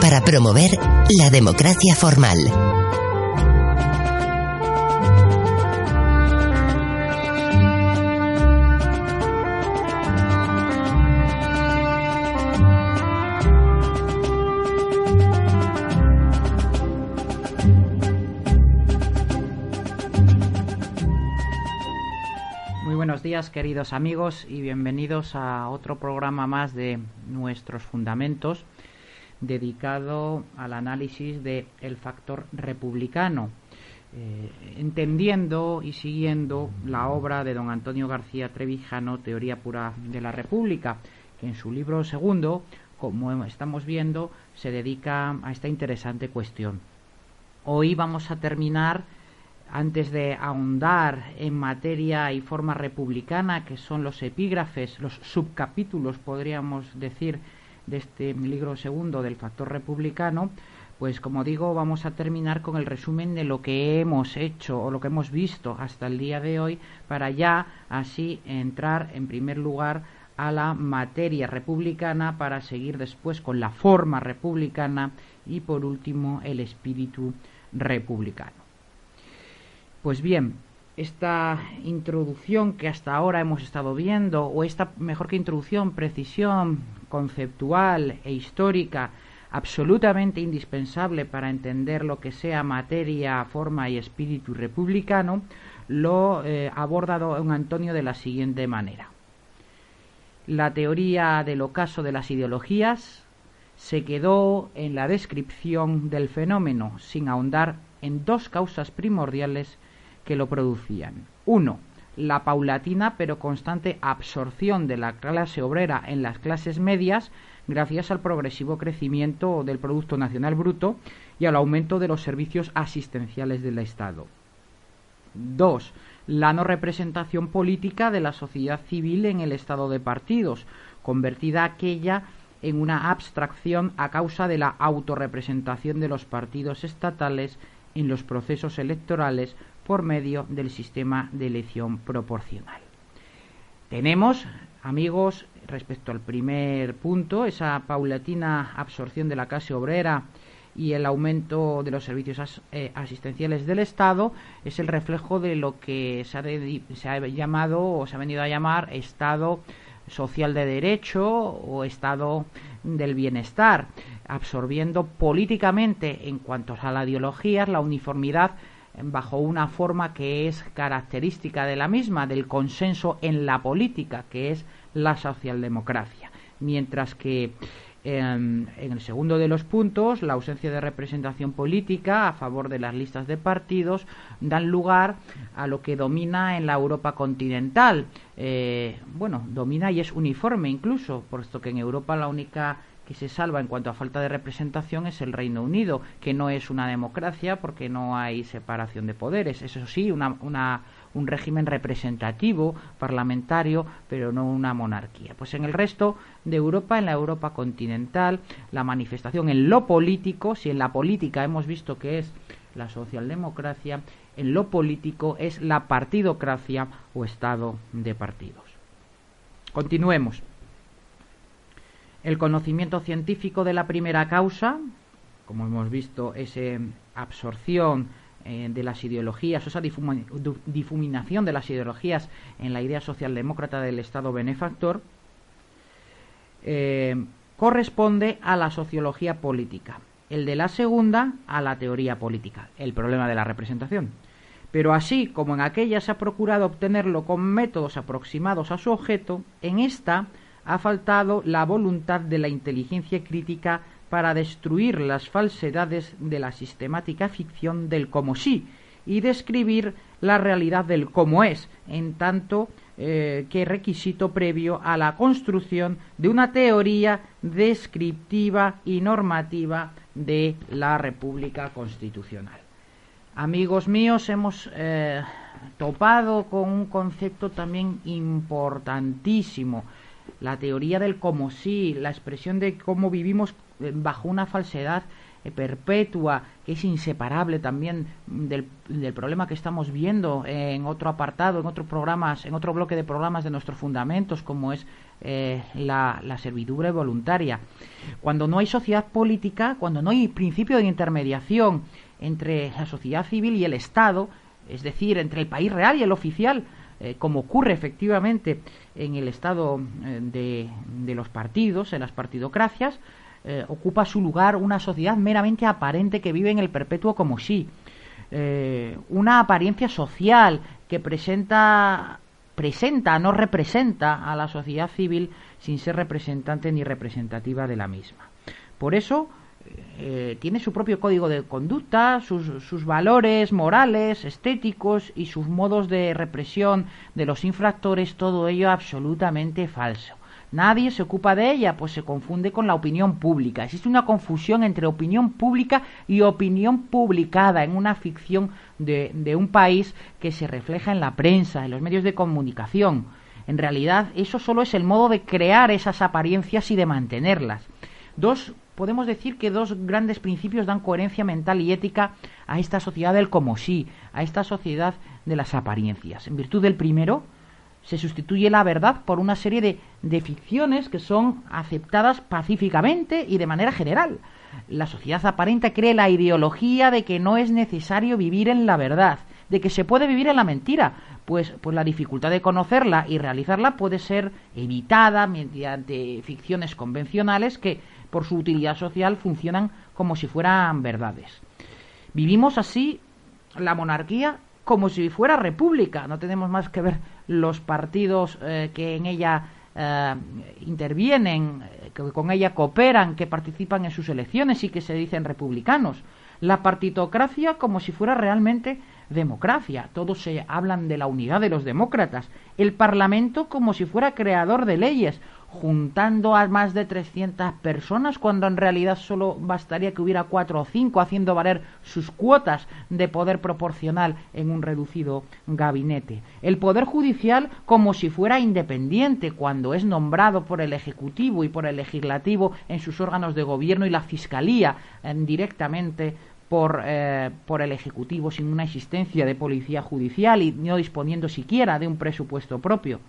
para promover la democracia formal. Muy buenos días queridos amigos y bienvenidos a otro programa más de nuestros fundamentos dedicado al análisis del el factor republicano, eh, entendiendo y siguiendo la obra de don Antonio García Trevijano, Teoría Pura de la República, que en su libro segundo, como estamos viendo, se dedica a esta interesante cuestión. Hoy vamos a terminar, antes de ahondar en materia y forma republicana, que son los epígrafes, los subcapítulos, podríamos decir, de este libro segundo del factor republicano, pues como digo, vamos a terminar con el resumen de lo que hemos hecho o lo que hemos visto hasta el día de hoy para ya así entrar en primer lugar a la materia republicana para seguir después con la forma republicana y por último el espíritu republicano. Pues bien, esta introducción que hasta ahora hemos estado viendo, o esta mejor que introducción, precisión conceptual e histórica absolutamente indispensable para entender lo que sea materia, forma y espíritu republicano, lo eh, ha abordado don Antonio de la siguiente manera. La teoría del ocaso de las ideologías se quedó en la descripción del fenómeno, sin ahondar en dos causas primordiales que lo producían. Uno, la paulatina pero constante absorción de la clase obrera en las clases medias gracias al progresivo crecimiento del Producto Nacional Bruto y al aumento de los servicios asistenciales del Estado. 2. La no representación política de la sociedad civil en el estado de partidos, convertida aquella en una abstracción a causa de la autorrepresentación de los partidos estatales en los procesos electorales por medio del sistema de elección proporcional. Tenemos, amigos, respecto al primer punto, esa paulatina absorción de la clase obrera y el aumento de los servicios eh, asistenciales del Estado es el reflejo de lo que se ha, se ha llamado o se ha venido a llamar Estado social de derecho o Estado del bienestar, absorbiendo políticamente en cuanto a la ideología la uniformidad bajo una forma que es característica de la misma, del consenso en la política, que es la socialdemocracia. Mientras que em, en el segundo de los puntos, la ausencia de representación política a favor de las listas de partidos dan lugar a lo que domina en la Europa continental. Eh, bueno, domina y es uniforme incluso, puesto que en Europa la única que se salva en cuanto a falta de representación es el Reino Unido, que no es una democracia porque no hay separación de poderes. Eso sí, una, un régimen representativo, parlamentario, pero no una monarquía. Pues en el resto de Europa, en la Europa continental, la manifestación en lo político, si en la política hemos visto que es la socialdemocracia, en lo político es la partidocracia o estado de partidos. Continuemos. El conocimiento científico de la primera causa, como hemos visto, esa absorción eh, de las ideologías, esa difuminación de las ideologías en la idea socialdemócrata del Estado benefactor, eh, corresponde a la sociología política, el de la segunda a la teoría política, el problema de la representación. Pero así como en aquella se ha procurado obtenerlo con métodos aproximados a su objeto, en esta ha faltado la voluntad de la inteligencia crítica para destruir las falsedades de la sistemática ficción del como sí y describir la realidad del como es, en tanto eh, que requisito previo a la construcción de una teoría descriptiva y normativa de la República Constitucional. Amigos míos, hemos eh, topado con un concepto también importantísimo, la teoría del como sí, la expresión de cómo vivimos eh, bajo una falsedad eh, perpetua, que es inseparable también del, problema que estamos viendo en otro apartado, en otros programas, en otro bloque de programas de nuestros fundamentos, como es la, la servidumbre voluntaria. Cuando no hay sociedad política, cuando no hay principio de intermediación entre la sociedad civil y el Estado, es decir, entre el país real y el oficial, eh, como ocurre efectivamente en el estado eh, de, los partidos, en las partidocracias, eh, ocupa su lugar una sociedad meramente aparente que vive en el perpetuo como sí. una apariencia social que presenta, presenta, no representa a la sociedad civil sin ser representante ni representativa de la misma. Por eso, eh, tiene su propio código de conducta, sus, sus, valores morales, estéticos y sus modos de represión de los infractores, todo ello absolutamente falso. Nadie se ocupa de ella, pues se confunde con la opinión pública. Existe una confusión entre opinión pública y opinión publicada en una ficción de, de un país que se refleja en la prensa, en los medios de comunicación. En realidad, eso solo es el modo de crear esas apariencias y de mantenerlas. Dos podemos decir que dos grandes principios dan coherencia mental y ética a esta sociedad del como sí, a esta sociedad de las apariencias. En virtud del primero, se sustituye la verdad por una serie de, de ficciones que son aceptadas pacíficamente y de manera general. La sociedad aparente cree la ideología de que no es necesario vivir en la verdad, de que se puede vivir en la mentira, pues, pues la dificultad de conocerla y realizarla puede ser evitada mediante ficciones convencionales que por su utilidad social funcionan como si fueran verdades. Vivimos así la monarquía como si fuera república. No tenemos más que ver los partidos eh, que en ella eh, intervienen, eh, que con ella cooperan, que participan en sus elecciones y que se dicen republicanos. La partitocracia como si fuera realmente democracia. Todos se hablan de la unidad de los demócratas. El Parlamento como si fuera creador de leyes juntando a más de 300 personas cuando en realidad solo bastaría que hubiera cuatro o cinco haciendo valer sus cuotas de poder proporcional en un reducido gabinete. El Poder Judicial como si fuera independiente cuando es nombrado por el Ejecutivo y por el Legislativo en sus órganos de gobierno y la Fiscalía eh, directamente por, eh, por, el Ejecutivo sin una existencia de policía judicial y no disponiendo siquiera de un presupuesto propio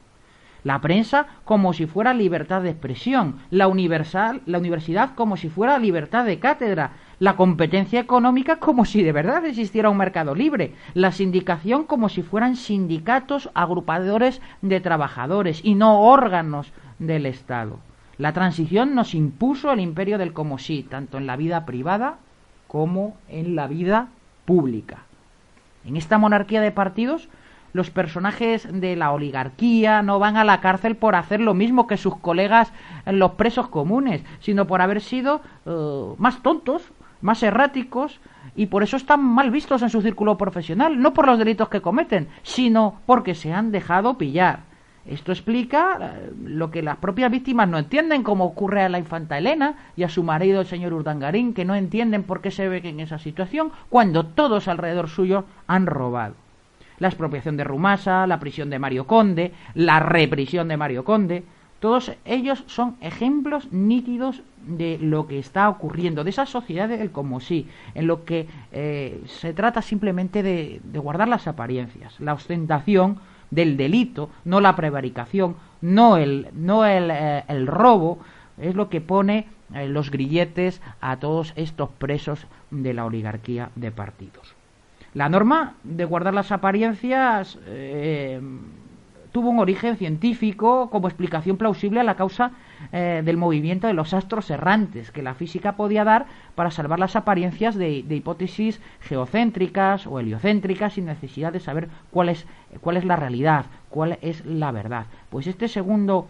la prensa como si fuera libertad de expresión, la, universal, la universidad como si fuera libertad de cátedra, la competencia económica como si de verdad existiera un mercado libre, la sindicación como si fueran sindicatos agrupadores de trabajadores y no órganos del Estado. La transición nos impuso el imperio del como sí, tanto en la vida privada como en la vida pública. En esta monarquía de partidos los personajes de la oligarquía no van a la cárcel por hacer lo mismo que sus colegas los presos comunes, sino por haber sido eh, más tontos, más erráticos y por eso están mal vistos en su círculo profesional, no por los delitos que cometen, sino porque se han dejado pillar. Esto explica eh, lo que las propias víctimas no entienden, como ocurre a la infanta Elena y a su marido el señor Urdangarín, que no entienden por qué se ve en esa situación cuando todos alrededor suyo han robado. La expropiación de Rumasa, la prisión de Mario Conde, la reprisión de Mario Conde, todos ellos son ejemplos nítidos de lo que está ocurriendo, de esa sociedad del como sí, en lo que eh, se trata simplemente de, guardar las apariencias, la ostentación del delito, no la prevaricación, no el, no el, eh, el robo, es lo que pone eh, los grilletes a todos estos presos de la oligarquía de partidos. La norma de guardar las apariencias eh, tuvo un origen científico como explicación plausible a la causa eh, del movimiento de los astros errantes que la física podía dar para salvar las apariencias de, de hipótesis geocéntricas o heliocéntricas sin necesidad de saber cuál es, cuál es la realidad, cuál es la verdad. Pues este segundo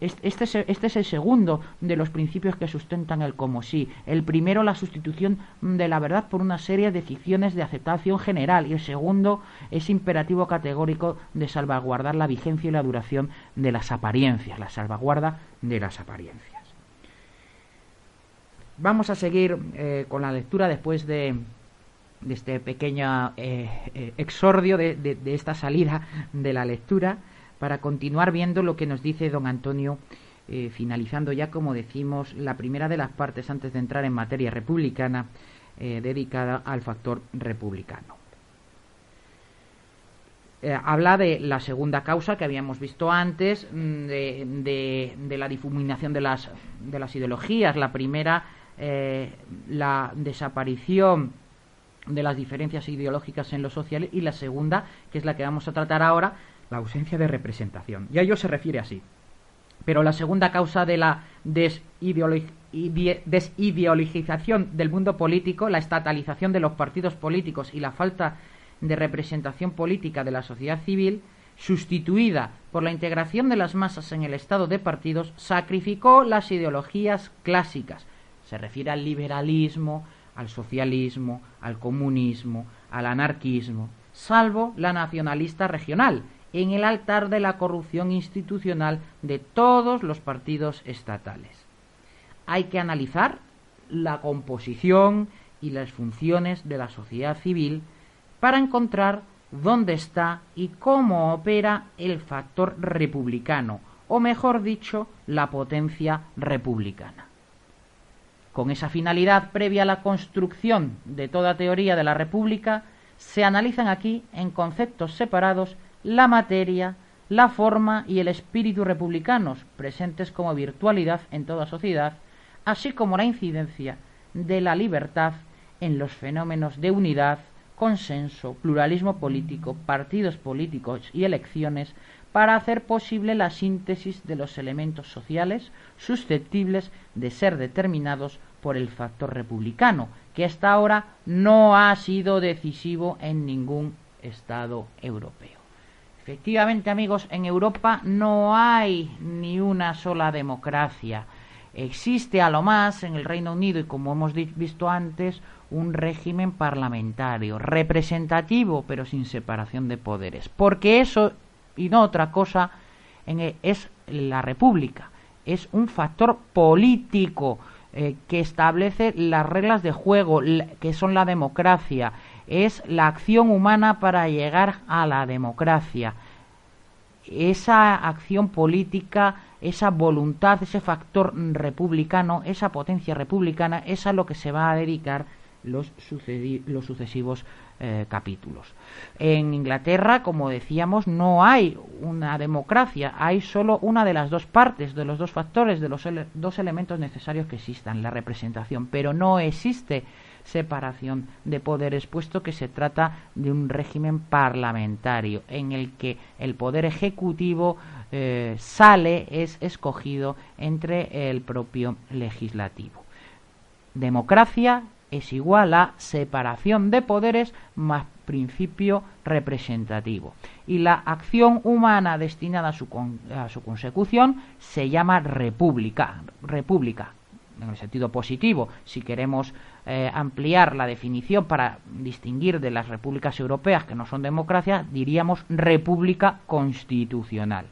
este es, este es el segundo de los principios que sustentan el como sí. El primero, la sustitución de la verdad por una serie de ficciones de aceptación general. Y el segundo es imperativo categórico de salvaguardar la vigencia y la duración de las apariencias, la salvaguarda de las apariencias. Vamos a seguir eh, con la lectura después de, este pequeño eh, eh, exordio de esta salida de la lectura para continuar viendo lo que nos dice don Antonio, eh, finalizando ya, como decimos, la primera de las partes antes de entrar en materia republicana, eh, dedicada al factor republicano. Eh, habla de la segunda causa que habíamos visto antes, mm, de, la difuminación de las, de las ideologías. La primera, la desaparición de las diferencias ideológicas en lo social y la segunda, que es la que vamos a tratar ahora, la ausencia de representación. Y a ello se refiere así. Pero la segunda causa de la desideologización del mundo político, la estatalización de los partidos políticos y la falta de representación política de la sociedad civil, sustituida por la integración de las masas en el estado de partidos, sacrificó las ideologías clásicas. Se refiere al liberalismo, al socialismo, al comunismo, al anarquismo, salvo la nacionalista regional, en el altar de la corrupción institucional de todos los partidos estatales. Hay que analizar la composición y las funciones de la sociedad civil para encontrar dónde está y cómo opera el factor republicano, o mejor dicho, la potencia republicana. Con esa finalidad previa a la construcción de toda teoría de la República, se analizan aquí en conceptos separados la materia, la forma y el espíritu republicanos, presentes como virtualidad en toda sociedad, así como la incidencia de la libertad en los fenómenos de unidad, consenso, pluralismo político, partidos políticos y elecciones, para hacer posible la síntesis de los elementos sociales susceptibles de ser determinados por el factor republicano, que hasta ahora no ha sido decisivo en ningún Estado europeo. Efectivamente, amigos, en Europa no hay ni una sola democracia. Existe a lo más en el Reino Unido y como hemos visto antes, un régimen parlamentario, representativo, pero sin separación de poderes. Porque eso y no otra cosa e, es la República. Es un factor político eh, que establece las reglas de juego, que son la democracia, es la acción humana para llegar a la democracia. Esa acción política, esa voluntad, ese factor republicano, esa potencia republicana, es a lo que se va a dedicar los, sucesivos eh, capítulos. En Inglaterra, como decíamos, no hay una democracia, hay solo una de las dos partes, de los dos factores, de los dos elementos necesarios que existan, la representación, pero no existe separación de poderes, puesto que se trata de un régimen parlamentario en el que el poder ejecutivo eh, sale, es escogido entre el propio legislativo. Democracia es igual a separación de poderes más principio representativo. Y la acción humana destinada a su, a su consecución se llama república, república, en el sentido positivo. Si queremos eh, ampliar la definición para distinguir de las repúblicas europeas que no son democracias, diríamos república constitucional.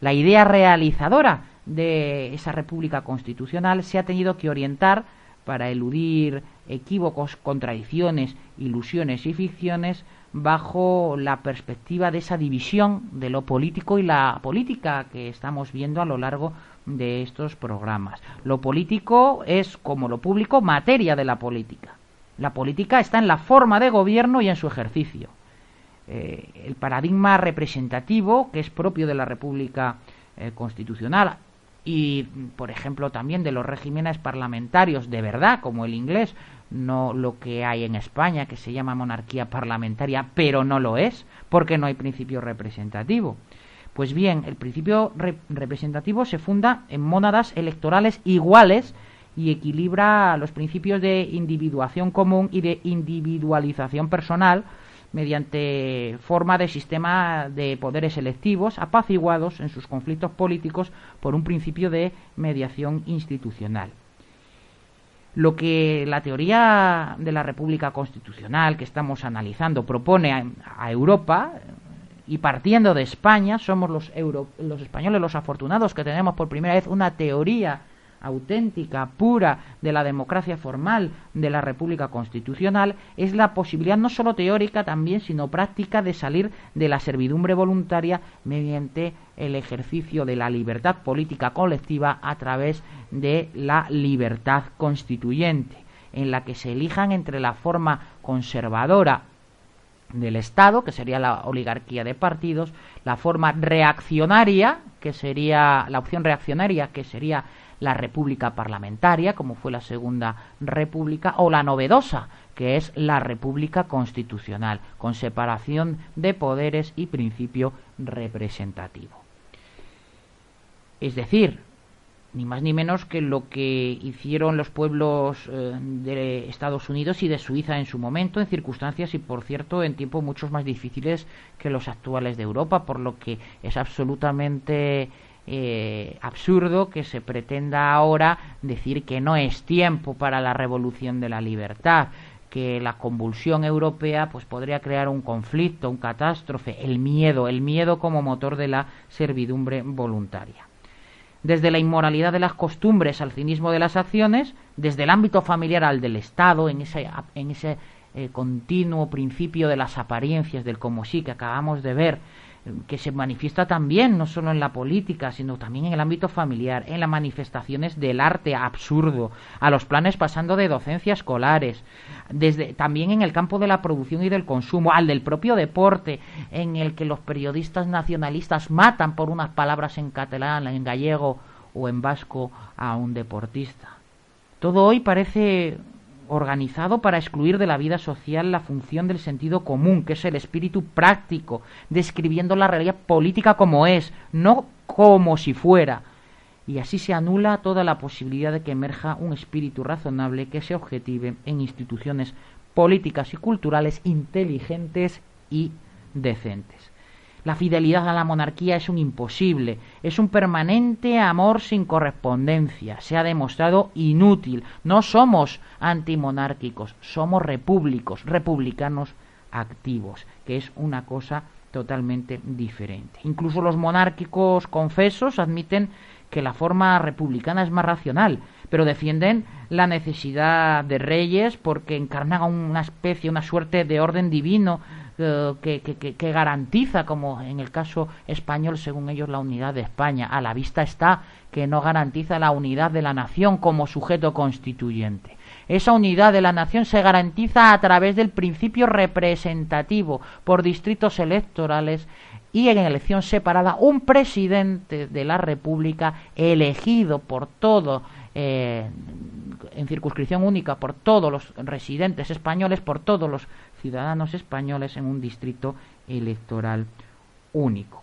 La idea realizadora de esa república constitucional se ha tenido que orientar para eludir equívocos, contradicciones, ilusiones y ficciones bajo la perspectiva de esa división de lo político y la política que estamos viendo a lo largo de estos programas. Lo político es, como lo público, materia de la política. La política está en la forma de gobierno y en su ejercicio. Eh, el paradigma representativo, que es propio de la República eh, Constitucional, y, por ejemplo, también de los regímenes parlamentarios de verdad, como el inglés, no lo que hay en España, que se llama monarquía parlamentaria, pero no lo es, porque no hay principio representativo. Pues bien, el principio representativo se funda en mónadas electorales iguales y equilibra los principios de individuación común y de individualización personal mediante forma de sistema de poderes electivos apaciguados en sus conflictos políticos por un principio de mediación institucional. Lo que la teoría de la República Constitucional que estamos analizando propone a, Europa, y partiendo de España, somos los, los españoles los afortunados que tenemos por primera vez una teoría auténtica, pura de la democracia formal de la República Constitucional, es la posibilidad no solo teórica también, sino práctica de salir de la servidumbre voluntaria mediante el ejercicio de la libertad política colectiva a través de la libertad constituyente, en la que se elijan entre la forma conservadora del Estado, que sería la oligarquía de partidos, la forma reaccionaria, que sería la opción reaccionaria, que sería la república parlamentaria, como fue la Segunda República, o la novedosa, que es la república constitucional, con separación de poderes y principio representativo. Es decir, ni más ni menos que lo que hicieron los pueblos eh, de Estados Unidos y de Suiza en su momento, en circunstancias y, por cierto, en tiempos mucho más difíciles que los actuales de Europa, por lo que es absolutamente eh, absurdo que se pretenda ahora decir que no es tiempo para la revolución de la libertad, que la convulsión europea pues podría crear un conflicto, un catástrofe, el miedo, el miedo como motor de la servidumbre voluntaria. Desde la inmoralidad de las costumbres al cinismo de las acciones, desde el ámbito familiar al del Estado, en ese, en ese eh, continuo principio de las apariencias, del como sí que acabamos de ver, que se manifiesta también no solo en la política, sino también en el ámbito familiar, en las manifestaciones del arte absurdo, a los planes pasando de docencia escolares, desde también en el campo de la producción y del consumo, al del propio deporte, en el que los periodistas nacionalistas matan por unas palabras en catalán, en gallego o en vasco a un deportista. Todo hoy parece organizado para excluir de la vida social la función del sentido común, que es el espíritu práctico, describiendo la realidad política como es, no como si fuera. Y así se anula toda la posibilidad de que emerja un espíritu razonable que se objetive en instituciones políticas y culturales inteligentes y decentes. La fidelidad a la monarquía es un imposible, es un permanente amor sin correspondencia, se ha demostrado inútil. No somos antimonárquicos, somos repúblicos, republicanos activos, que es una cosa totalmente diferente. Incluso los monárquicos confesos admiten que la forma republicana es más racional, pero defienden la necesidad de reyes porque encarnan una especie, una suerte de orden divino eh, que, garantiza, como en el caso español, según ellos, la unidad de España. A la vista está que no garantiza la unidad de la nación como sujeto constituyente. Esa unidad de la nación se garantiza a través del principio representativo por distritos electorales y en elección separada un presidente de la República elegido por todo eh, en circunscripción única por todos los residentes españoles, por todos los ciudadanos españoles en un distrito electoral único.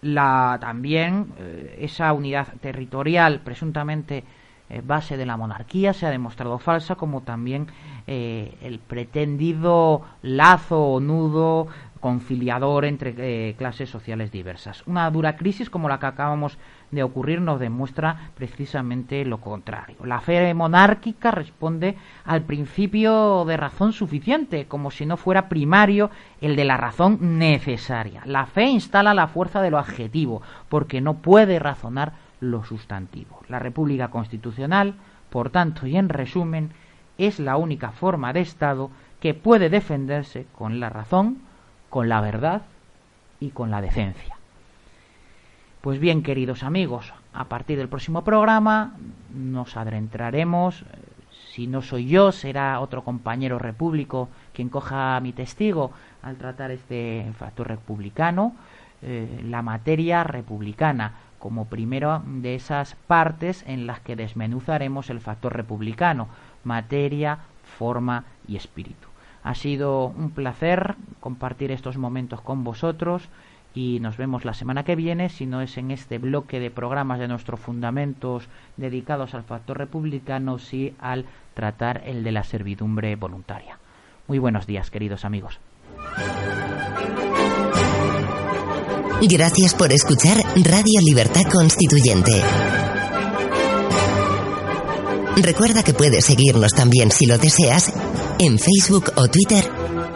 La, también eh, esa unidad territorial presuntamente eh, base de la monarquía se ha demostrado falsa, como también eh, el pretendido lazo o nudo conciliador entre eh, clases sociales diversas. Una dura crisis como la que acabamos de ocurrir nos demuestra precisamente lo contrario. La fe monárquica responde al principio de razón suficiente, como si no fuera primario el de la razón necesaria. La fe instala la fuerza de lo adjetivo, porque no puede razonar lo sustantivo. La República Constitucional, por tanto y en resumen, es la única forma de Estado que puede defenderse con la razón, con la verdad y con la decencia. Pues bien, queridos amigos, a partir del próximo programa nos adentraremos, si no soy yo, será otro compañero repúblico quien coja mi testigo al tratar este factor republicano, eh, la materia republicana, como primero de esas partes en las que desmenuzaremos el factor republicano, materia, forma y espíritu. Ha sido un placer compartir estos momentos con vosotros y nos vemos la semana que viene, si no es en este bloque de programas de nuestros fundamentos dedicados al factor republicano, sí al tratar el de la servidumbre voluntaria. Muy buenos días, queridos amigos. Gracias por escuchar Radio Libertad Constituyente. Recuerda que puedes seguirnos también si lo deseas en Facebook o Twitter